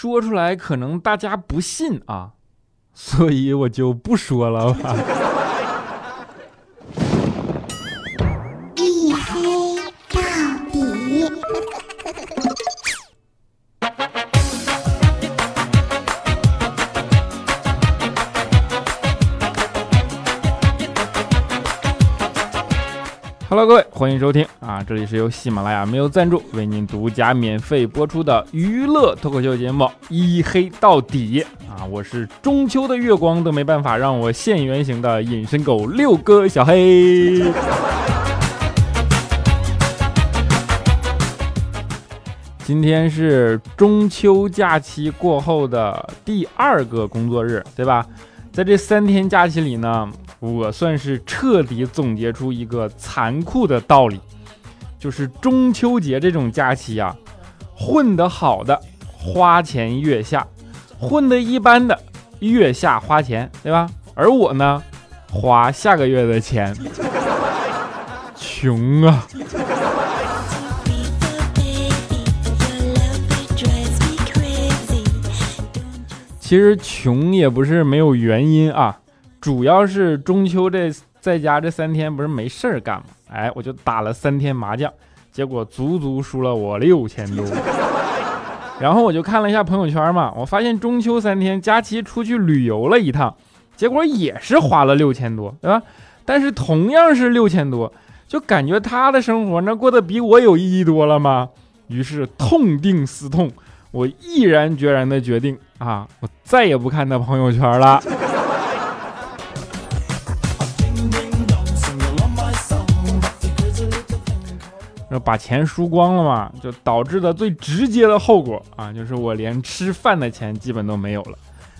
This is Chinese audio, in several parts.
说出来可能大家不信啊，所以我就不说了吧。欢迎收听啊！这里是由喜马拉雅没有赞助为您独家免费播出的娱乐脱口秀节目《一黑到底》啊！我是中秋的月光都没办法让我现原形的隐身狗六哥小黑。今天是中秋假期过后的第二个工作日，对吧？在这三天假期里呢，我算是彻底总结出一个残酷的道理，就是中秋节这种假期啊，混得好的花前月下，混得一般的月下花钱，对吧？而我呢，花下个月的钱，穷啊！其实穷也不是没有原因啊，主要是中秋这在家这三天不是没事儿干吗？哎，我就打了三天麻将，结果足足输了我六千多。然后我就看了一下朋友圈嘛，我发现中秋三天佳琪出去旅游了一趟，结果也是花了六千多，对吧？但是同样是六千多，就感觉他的生活那过得比我有意义多了吗？于是痛定思痛。我毅然决然的决定啊，我再也不看他朋友圈了。那把钱输光了嘛，就导致的最直接的后果啊，就是我连吃饭的钱基本都没有了。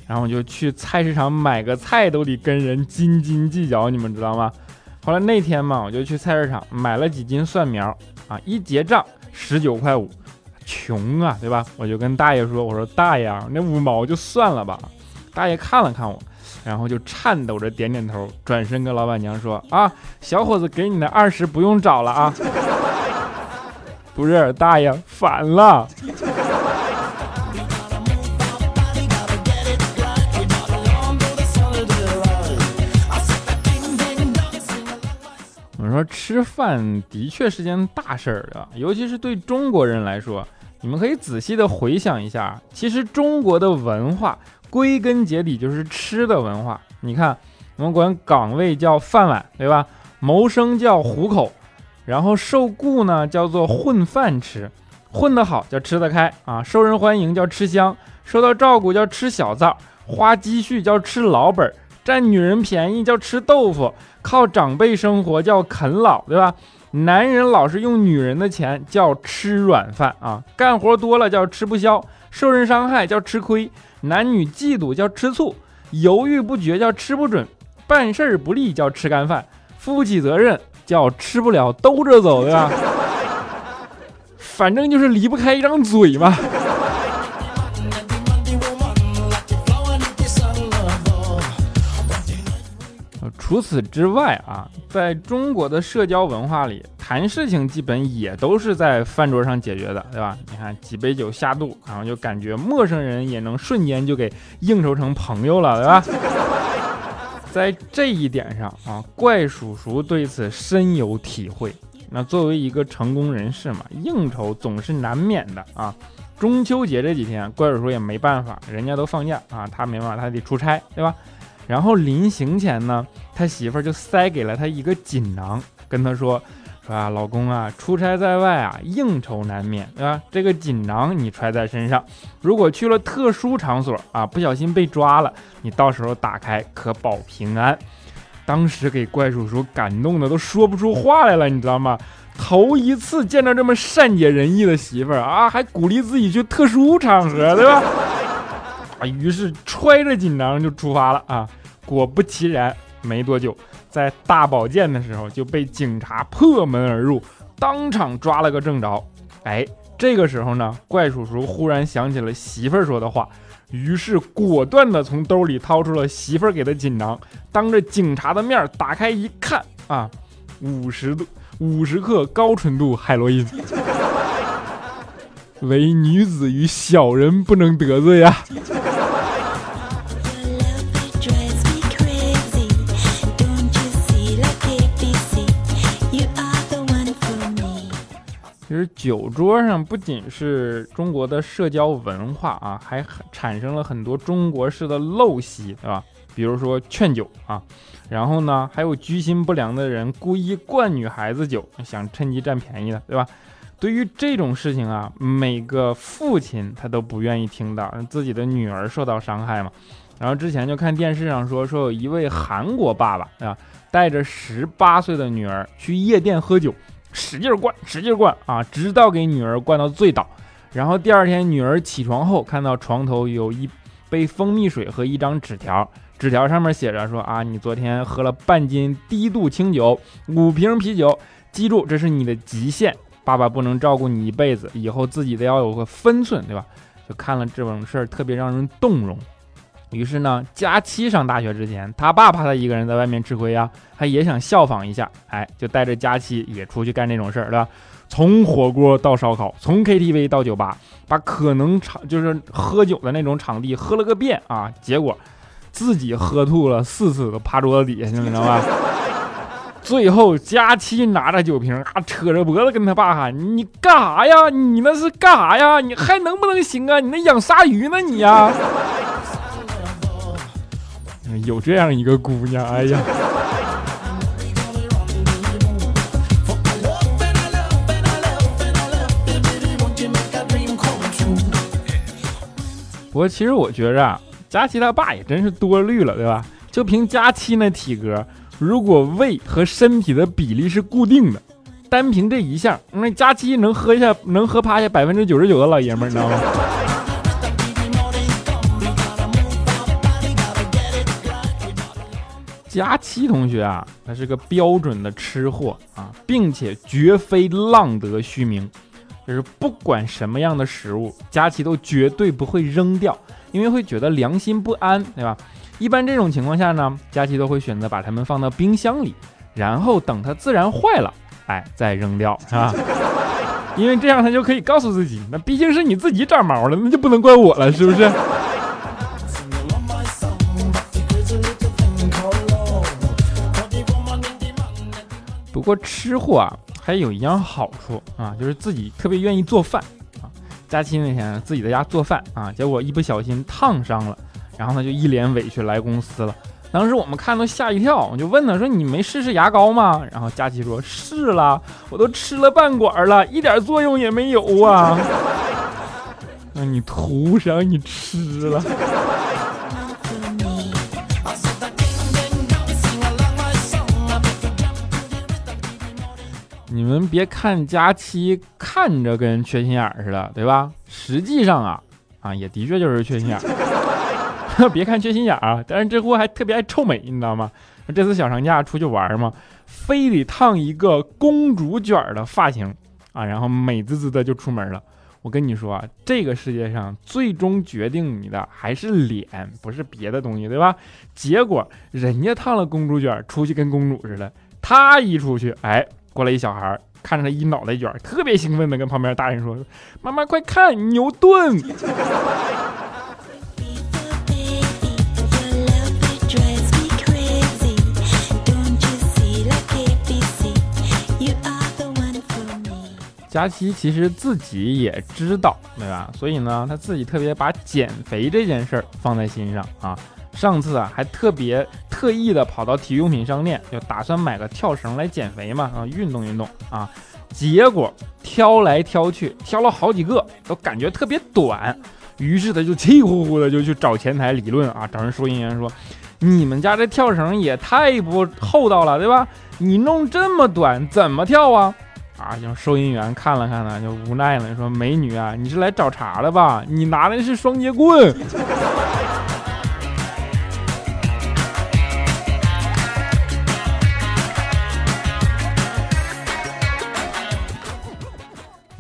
然后我就去菜市场买个菜都得跟人斤斤计较，你们知道吗？后来那天嘛，我就去菜市场买了几斤蒜苗啊，一结账十九块五。穷啊，对吧？我就跟大爷说：“我说大爷，那五毛就算了吧。”大爷看了看我，然后就颤抖着点点头，转身跟老板娘说：“啊，小伙子，给你的二十不用找了啊。”不是，大爷反了。我说吃饭的确是件大事儿啊，尤其是对中国人来说。你们可以仔细的回想一下，其实中国的文化归根结底就是吃的文化。你看，我们管岗位叫饭碗，对吧？谋生叫糊口，然后受雇呢叫做混饭吃，混得好叫吃得开啊，受人欢迎叫吃香，受到照顾叫吃小灶，花积蓄叫吃老本，占女人便宜叫吃豆腐，靠长辈生活叫啃老，对吧？男人老是用女人的钱叫吃软饭啊，干活多了叫吃不消，受人伤害叫吃亏，男女嫉妒叫吃醋，犹豫不决叫吃不准，办事不利叫吃干饭，负不起责任叫吃不了兜着走，对吧？反正就是离不开一张嘴嘛。除此之外啊，在中国的社交文化里，谈事情基本也都是在饭桌上解决的，对吧？你看几杯酒下肚，然后就感觉陌生人也能瞬间就给应酬成朋友了，对吧？在这一点上啊，怪叔叔对此深有体会。那作为一个成功人士嘛，应酬总是难免的啊。中秋节这几天，怪叔叔也没办法，人家都放假啊，他没办法，他得出差，对吧？然后临行前呢，他媳妇儿就塞给了他一个锦囊，跟他说：“啊，老公啊，出差在外啊，应酬难免，对吧？这个锦囊你揣在身上，如果去了特殊场所啊，不小心被抓了，你到时候打开可保平安。”当时给怪叔叔感动的都说不出话来了，你知道吗？头一次见到这么善解人意的媳妇儿啊，还鼓励自己去特殊场合，对吧？啊，于是揣着锦囊就出发了啊。果不其然，没多久，在大保健的时候就被警察破门而入，当场抓了个正着。哎，这个时候呢，怪叔叔忽然想起了媳妇儿说的话，于是果断的从兜里掏出了媳妇儿给的锦囊，当着警察的面打开一看，啊，五十度五十克高纯度海洛因。唯女子与小人不能得罪呀。其实酒桌上不仅是中国的社交文化啊，还产生了很多中国式的陋习，对吧？比如说劝酒啊，然后呢，还有居心不良的人故意灌女孩子酒，想趁机占便宜的，对吧？对于这种事情啊，每个父亲他都不愿意听到自己的女儿受到伤害嘛。然后之前就看电视上说，说有一位韩国爸爸啊，带着十八岁的女儿去夜店喝酒。使劲灌，使劲灌啊，直到给女儿灌到醉倒。然后第二天女儿起床后，看到床头有一杯蜂蜜水和一张纸条，纸条上面写着说啊，你昨天喝了半斤低度清酒，五瓶啤酒，记住这是你的极限，爸爸不能照顾你一辈子，以后自己得要有个分寸，对吧？就看了这种事儿，特别让人动容。于是呢，佳期上大学之前，他爸怕他一个人在外面吃亏呀，他也想效仿一下，哎，就带着佳期也出去干这种事儿，对吧？从火锅到烧烤，从 KTV 到酒吧，把可能场就是喝酒的那种场地喝了个遍啊，结果自己喝吐了四次，都趴桌子底下，你知道吧？最后佳期拿着酒瓶啊，扯着脖子跟他爸喊：“你干啥呀？你那是干啥呀？你还能不能行啊？你那养鲨鱼呢你呀？”有这样一个姑娘，哎呀！不过其实我觉着啊，佳琪他爸也真是多虑了，对吧？就凭佳琪那体格，如果胃和身体的比例是固定的，单凭这一项，那佳琪能喝一下，能喝趴下百分之九十九的老爷们儿，你知道吗？佳期同学啊，他是个标准的吃货啊，并且绝非浪得虚名，就是不管什么样的食物，佳期都绝对不会扔掉，因为会觉得良心不安，对吧？一般这种情况下呢，佳期都会选择把它们放到冰箱里，然后等它自然坏了，哎，再扔掉，是吧？因为这样他就可以告诉自己，那毕竟是你自己长毛了，那就不能怪我了，是不是？不过吃货啊，还有一样好处啊，就是自己特别愿意做饭啊。佳期那天自己在家做饭啊，结果一不小心烫伤了，然后他就一脸委屈来公司了。当时我们看都吓一跳，我就问他说：“你没试试牙膏吗？”然后佳琪说：“试了，我都吃了半管了，一点作用也没有啊。”那你图啥？你吃了。你们别看佳期看着跟缺心眼似的，对吧？实际上啊，啊也的确就是缺心眼。别看缺心眼啊，但是这货还特别爱臭美，你知道吗？这次小长假出去玩嘛，非得烫一个公主卷的发型啊，然后美滋滋的就出门了。我跟你说啊，这个世界上最终决定你的还是脸，不是别的东西，对吧？结果人家烫了公主卷，出去跟公主似的，他一出去，哎。过来一小孩，看着他一脑袋卷，特别兴奋的跟旁边大人说：“妈妈快看，牛顿！”佳琪其实自己也知道，对吧？所以呢，他自己特别把减肥这件事儿放在心上啊。上次啊，还特别特意的跑到体育用品商店，就打算买个跳绳来减肥嘛，啊，运动运动啊。结果挑来挑去，挑了好几个，都感觉特别短。于是他就气呼呼的就去找前台理论啊，找人收银员说：“你们家这跳绳也太不厚道了，对吧？你弄这么短，怎么跳啊？”啊，就收银员看了看呢，就无奈了，说：“美女啊，你是来找茬的吧？你拿的是双截棍。”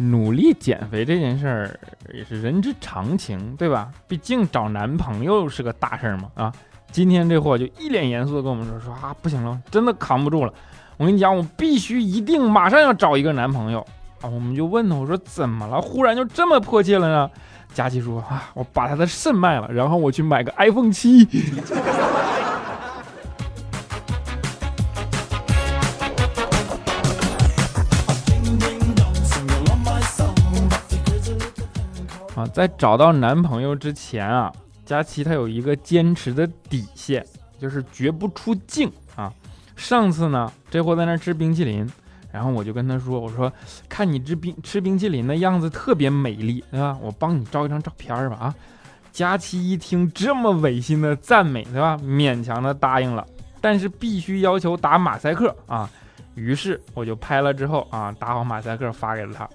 努力减肥这件事儿也是人之常情，对吧？毕竟找男朋友是个大事儿嘛。啊，今天这货就一脸严肃的跟我们说：“说啊，不行了，真的扛不住了。我跟你讲，我必须一定马上要找一个男朋友啊，我们就问他，我说怎么了？忽然就这么迫切了呢？佳琪说啊，我把他的肾卖了，然后我去买个 iPhone 七。啊，在找到男朋友之前啊，佳琪她有一个坚持的底线，就是绝不出镜啊。上次呢，这货在那吃冰淇淋，然后我就跟他说：“我说看你吃冰吃冰淇淋的样子特别美丽，对吧？我帮你照一张照片吧。”啊，佳琪一听这么违心的赞美，对吧？勉强的答应了，但是必须要求打马赛克啊。于是我就拍了之后啊，打好马赛克发给了他。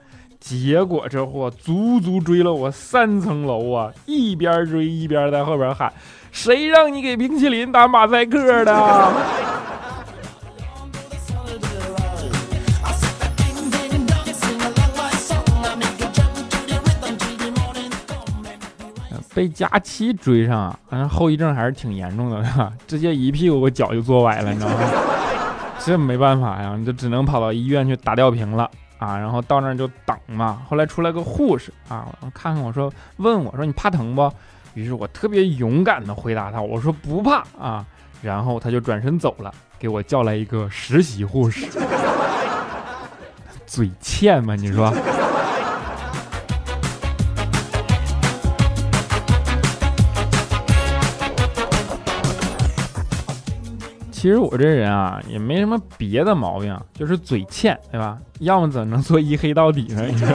结果这货足足追了我三层楼啊！一边追一边在后边喊：“谁让你给冰淇淋打马赛克的？”被佳期追上啊，反正后遗症还是挺严重的，直接一屁股我脚就坐歪了，你知道吗？这没办法呀，你就只能跑到医院去打吊瓶了。啊，然后到那儿就等嘛。后来出来个护士啊，看看我说，问我说你怕疼不？于是我特别勇敢的回答他，我说不怕啊。然后他就转身走了，给我叫来一个实习护士，嘴欠嘛，你说？其实我这人啊，也没什么别的毛病，就是嘴欠，对吧？要么怎么能做一黑到底呢？你说，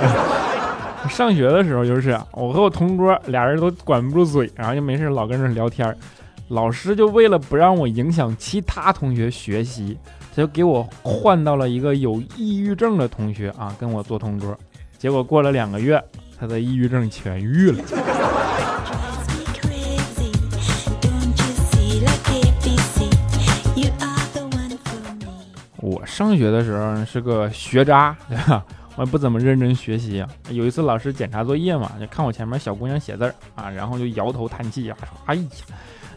上学的时候就是，我和我同桌俩人都管不住嘴，然后就没事老跟人聊天老师就为了不让我影响其他同学学习，他就给我换到了一个有抑郁症的同学啊，跟我做同桌。结果过了两个月，他的抑郁症痊愈了。上学的时候是个学渣，对吧？我也不怎么认真学习啊。有一次老师检查作业嘛，就看我前面小姑娘写字儿啊，然后就摇头叹气啊，说：“哎呀，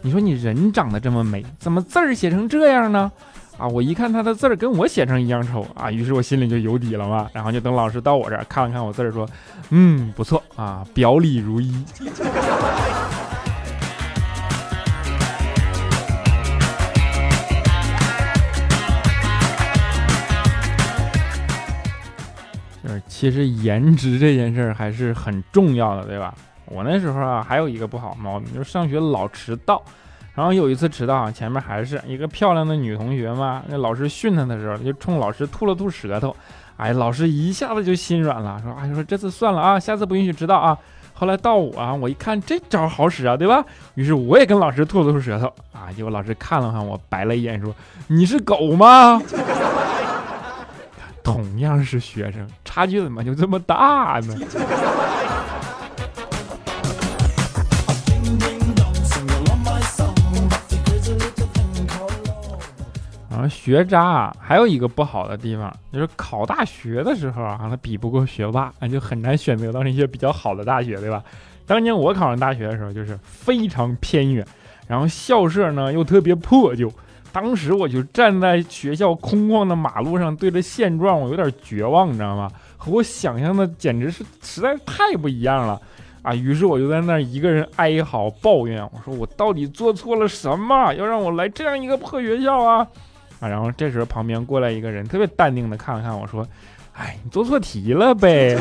你说你人长得这么美，怎么字儿写成这样呢？”啊，我一看她的字儿跟我写成一样丑啊，于是我心里就有底了嘛。然后就等老师到我这儿看了看我字儿，说：“嗯，不错啊，表里如一。” 其实颜值这件事儿还是很重要的，对吧？我那时候啊，还有一个不好毛病，就是上学老迟到。然后有一次迟到，前面还是一个漂亮的女同学嘛，那老师训她的时候，就冲老师吐了吐舌头。哎，老师一下子就心软了，说：“哎，说这次算了啊，下次不允许迟到啊。”后来到我啊，我一看这招好使啊，对吧？于是我也跟老师吐了吐舌头啊，结果老师看了看我，白了一眼，说：“你是狗吗？”同样是学生，差距怎么就这么大呢？然后学渣啊，还有一个不好的地方，就是考大学的时候啊，他比不过学霸，那就很难选择到那些比较好的大学，对吧？当年我考上大学的时候，就是非常偏远，然后校舍呢又特别破旧。当时我就站在学校空旷的马路上，对着现状，我有点绝望，你知道吗？和我想象的简直是实在是太不一样了啊！于是我就在那儿一个人哀嚎抱怨，我说我到底做错了什么，要让我来这样一个破学校啊？啊！然后这时候旁边过来一个人，特别淡定的看了看我说：“哎，你做错题了呗。”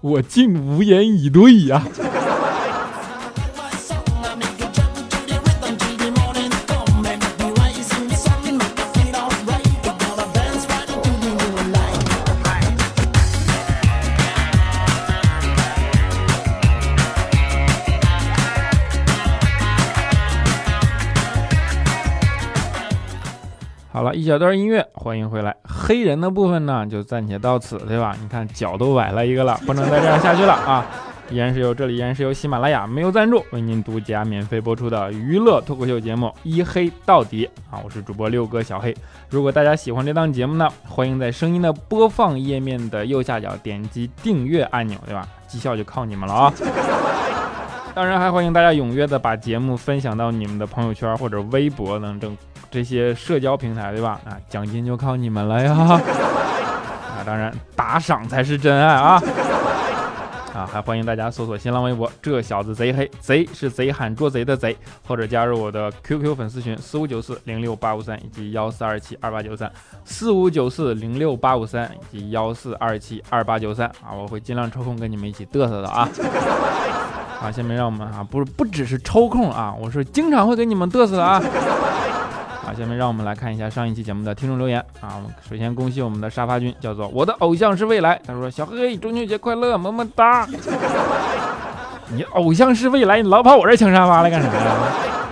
我竟无言以对呀。好了一小段音乐，欢迎回来。黑人的部分呢，就暂且到此，对吧？你看脚都崴了一个了，不能再这样下去了啊！依然是由这里依然是由喜马拉雅没有赞助为您独家免费播出的娱乐脱口秀节目《一黑到底》啊！我是主播六哥小黑。如果大家喜欢这档节目呢，欢迎在声音的播放页面的右下角点击订阅按钮，对吧？绩效就靠你们了啊！当然还欢迎大家踊跃的把节目分享到你们的朋友圈或者微博等等。这些社交平台对吧？啊，奖金就靠你们了呀！啊，当然打赏才是真爱啊！啊，还欢迎大家搜索新浪微博“这小子贼黑”，贼是贼喊捉贼的贼，或者加入我的 QQ 粉丝群四五九四零六八五三以及幺四二七二八九三四五九四零六八五三以及幺四二七二八九三啊，我会尽量抽空跟你们一起嘚瑟的啊！啊，下面让我们啊，不是不只是抽空啊，我是经常会跟你们嘚瑟的啊！好，下面让我们来看一下上一期节目的听众留言啊。我们首先恭喜我们的沙发君，叫做我的偶像是未来。他说：“小黑，中秋节快乐，么么哒。”你偶像是未来，你老跑我这抢沙发来干啥呀？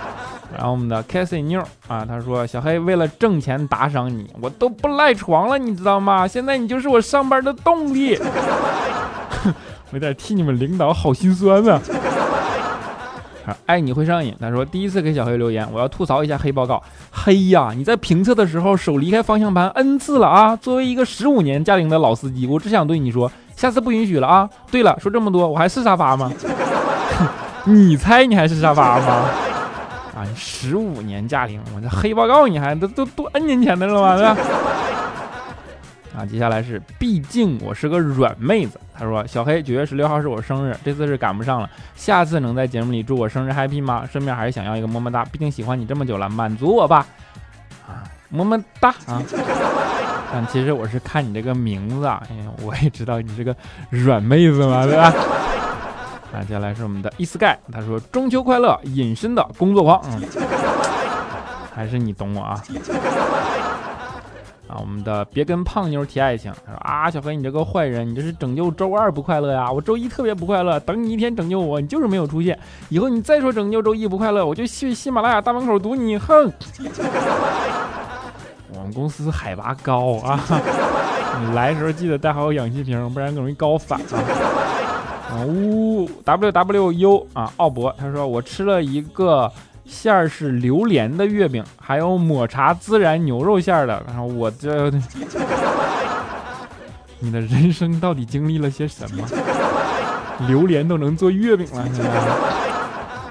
然后我们的 Cassie 妞啊，他说：“小黑为了挣钱打赏你，我都不赖床了，你知道吗？现在你就是我上班的动力。我有点替你们领导好心酸啊。爱你会上瘾。他说第一次给小黑留言，我要吐槽一下黑报告。黑呀，你在评测的时候手离开方向盘 n 次了啊！作为一个十五年驾龄的老司机，我只想对你说，下次不允许了啊！对了，说这么多，我还是沙发吗？你猜你还是沙发吗？啊，十五年驾龄，我这黑报告你还都都都 n 年前的了吗？是吧啊，接下来是，毕竟我是个软妹子。他说：“小黑，九月十六号是我生日，这次是赶不上了，下次能在节目里祝我生日 happy 吗？顺便还是想要一个么么哒，毕竟喜欢你这么久了，满足我吧。”啊，么么哒啊！但其实我是看你这个名字，啊，我也知道你是个软妹子嘛，对吧？啊，接下来是我们的 e sky，他说：“中秋快乐，隐身的工作狂。”嗯，还是你懂我啊。啊，我们的别跟胖妞提爱情。他说啊，小黑，你这个坏人，你这是拯救周二不快乐呀？我周一特别不快乐，等你一天拯救我，你就是没有出现。以后你再说拯救周一不快乐，我就去喜马拉雅大门口堵你！哼！我们公司海拔高啊，你来的时候记得带好氧气瓶，不然容易高反啊。啊呜，w w u 啊，奥博，他说我吃了一个。馅儿是榴莲的月饼，还有抹茶孜然牛肉馅儿的。然后我这，你的人生到底经历了些什么？榴莲都能做月饼了，现在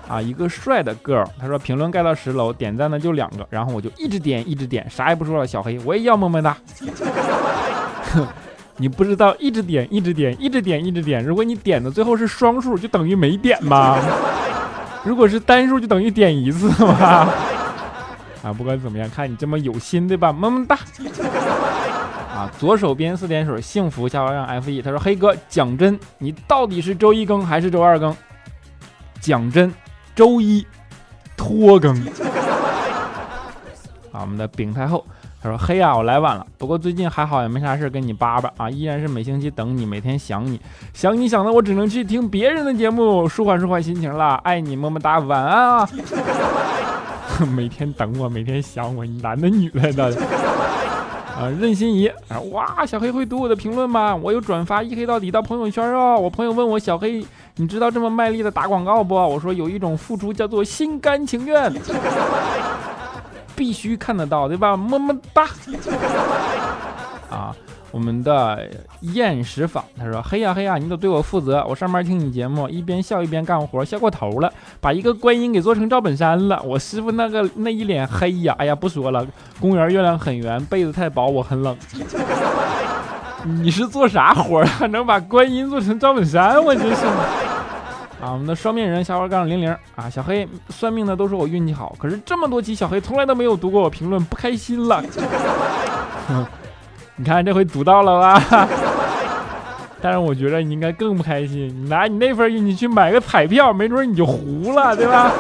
啊！一个帅的 girl，他说评论盖到十楼，点赞的就两个，然后我就一直点，一直点，啥也不说了。小黑，我也要么么哒。你不知道一直点，一直点，一直点，一直点。如果你点的最后是双数，就等于没点吗？如果是单数就等于点一次嘛，啊，不管怎么样，看你这么有心，对吧？么么哒。啊，左手边四点水，幸福下方让 F E，他说黑哥讲真，你到底是周一更还是周二更？讲真，周一拖更。啊，我们的丙太后。说：“嘿呀，我来晚了，不过最近还好，也没啥事跟你叭叭啊，依然是每星期等你，每天想你，想你想的我只能去听别人的节目，舒缓舒缓心情了。爱你，么么哒，晚安啊！每天等我，每天想我，你男的女的的啊？任心怡啊，哇，小黑会读我的评论吗？我有转发一黑到底到朋友圈哦。我朋友问我小黑，你知道这么卖力的打广告不？我说有一种付出叫做心甘情愿。”必须看得到，对吧？么么哒！啊，我们的厌食坊他说：“嘿呀嘿呀，你得对我负责。我上班听你节目，一边笑一边干活，笑过头了，把一个观音给做成赵本山了。我师傅那个那一脸黑呀，哎呀，不说了。公园月亮很圆，被子太薄，我很冷。你是做啥活啊？能把观音做成赵本山？我真是。”啊，我们的双面人下滑杠零零啊，小黑算命的都说我运气好，可是这么多期小黑从来都没有读过我评论，不开心了。你看这回读到了吧？但是我觉得你应该更不开心，你拿你那份运气去买个彩票，没准你就糊了，对吧？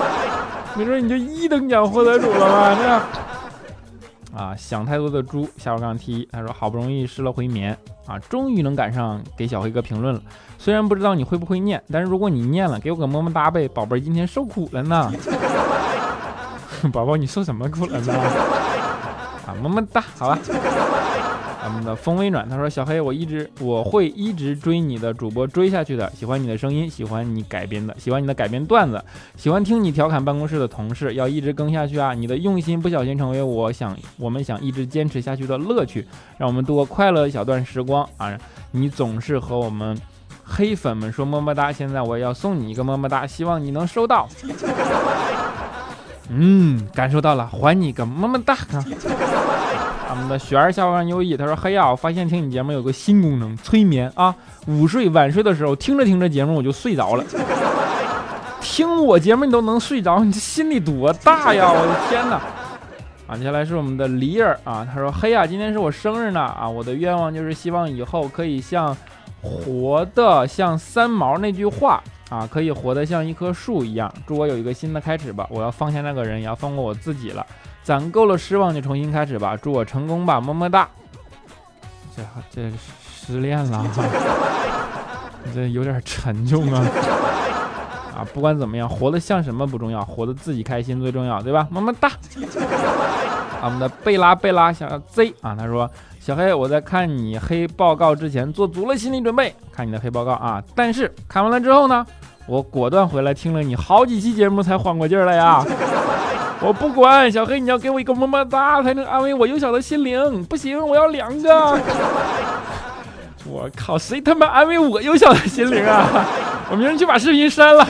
没准你就一等奖获得主了吧？这样。啊，想太多的猪下午杠 T，他说好不容易失了回眠啊，终于能赶上给小黑哥评论了。虽然不知道你会不会念，但是如果你念了，给我个么么哒呗，宝贝儿今天受苦了呢。宝宝你受什么苦了呢？啊，么么哒，好吧。咱们的风微暖，他说：“小黑，我一直我会一直追你的主播追下去的，喜欢你的声音，喜欢你改编的，喜欢你的改编段子，喜欢听你调侃办公室的同事，要一直更下去啊！你的用心不小心成为我想我们想一直坚持下去的乐趣，让我们度过快乐一小段时光啊！你总是和我们黑粉们说么么哒，现在我也要送你一个么么哒，希望你能收到。嗯，感受到了，还你个么么哒。”我们的雪儿下方优异，他说：“嘿呀，我发现听你节目有个新功能，催眠啊！午睡晚睡的时候，听着听着节目我就睡着了。听我节目你都能睡着，你这心里多大呀！我的天哪！啊，接下来是我们的梨儿啊，他说：嘿呀，今天是我生日呢啊，我的愿望就是希望以后可以像活的像三毛那句话啊，可以活得像一棵树一样。祝我有一个新的开始吧！我要放下那个人，也要放过我自己了。”攒够了失望就重新开始吧，祝我成功吧，么么哒。这这失恋了，这有点沉重啊。啊，不管怎么样，活得像什么不重要，活得自己开心最重要，对吧？么么哒。我们的贝拉贝拉想要 Z 啊，他说小黑，我在看你黑报告之前做足了心理准备，看你的黑报告啊，但是看完了之后呢，我果断回来听了你好几期节目才缓过劲儿来呀。我不管，小黑，你要给我一个么么哒，才能安慰我幼小的心灵。不行，我要两个。我靠，谁他妈安慰我幼小的心灵啊？我明天去把视频删了。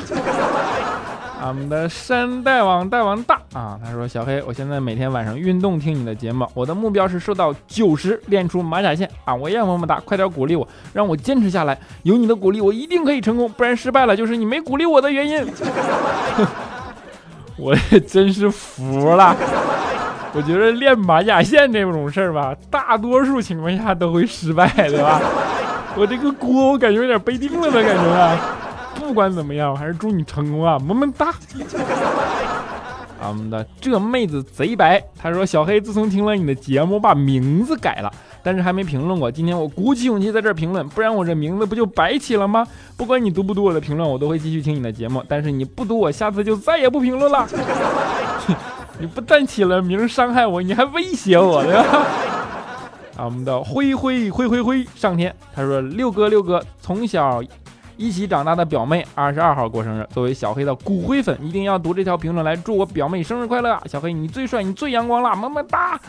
俺们的山大王大王大啊，他说：“小黑，我现在每天晚上运动听你的节目，我的目标是瘦到九十，练出马甲线啊！我也么么哒，快点鼓励我，让我坚持下来。有你的鼓励，我一定可以成功，不然失败了就是你没鼓励我的原因。” 我也真是服了，我觉得练马甲线这种事儿吧，大多数情况下都会失败，对吧？我这个锅我感觉有点背定了的感觉啊。不管怎么样，我还是祝你成功啊，么么哒。我们的这妹子贼白，她说小黑自从听了你的节目，把名字改了。但是还没评论过，今天我鼓起勇气在这儿评论，不然我这名字不就白起了吗？不管你读不读我的评论，我都会继续听你的节目。但是你不读，我下次就再也不评论了。你不但起了名伤害我，你还威胁我，对吧？啊，我们的灰灰灰灰灰上天，他说六哥六哥，从小一起长大的表妹二十二号过生日，作为小黑的骨灰粉，一定要读这条评论来祝我表妹生日快乐。小黑你最帅，你最阳光了，么么哒。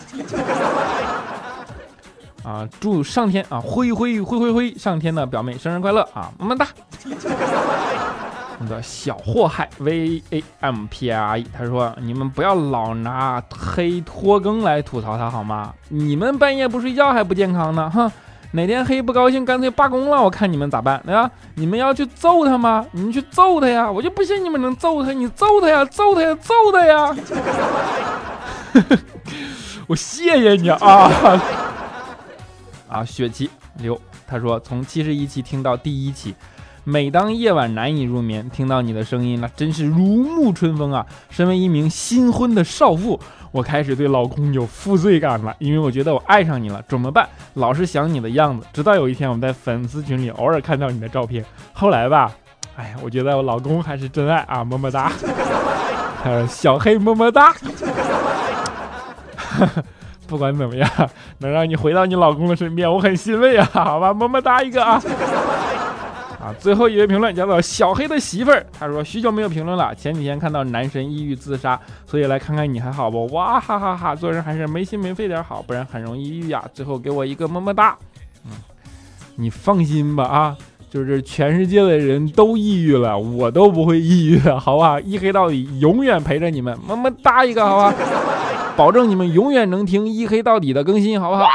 啊，祝上天啊，灰灰灰灰灰上天的表妹生日快乐啊，么么哒！那个小祸害 V A M P R E，他说你们不要老拿黑拖更来吐槽他好吗？你们半夜不睡觉还不健康呢，哼！哪天黑不高兴，干脆罢工了，我看你们咋办？对吧？你们要去揍他吗？你们去揍他呀！我就不信你们能揍他，你揍他呀，揍他呀，揍他呀！我谢谢你啊！啊，雪琪刘他说，从七十一期听到第一期，每当夜晚难以入眠，听到你的声音，那真是如沐春风啊！身为一名新婚的少妇，我开始对老公有负罪感了，因为我觉得我爱上你了，怎么办？老是想你的样子。直到有一天，我们在粉丝群里偶尔看到你的照片，后来吧，哎呀，我觉得我老公还是真爱啊，么么哒，呃，小黑么么哒。不管怎么样，能让你回到你老公的身边，我很欣慰啊！好吧，么么哒一个啊！啊，最后一位评论叫做小黑的媳妇儿，他说许久没有评论了，前几天看到男神抑郁自杀，所以来看看你还好不？哇哈哈哈！做人还是没心没肺点好，不然很容易抑郁呀。最后给我一个么么哒。嗯，你放心吧啊，就是全世界的人都抑郁了，我都不会抑郁的，好吧？一黑到底，永远陪着你们，么么哒一个，好吧？保证你们永远能听一黑到底的更新，好不好？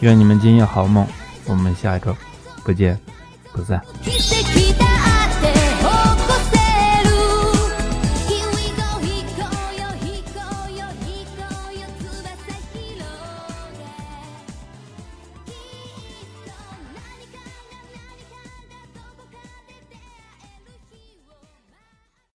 愿你们今夜好梦，我们下一周不见不散。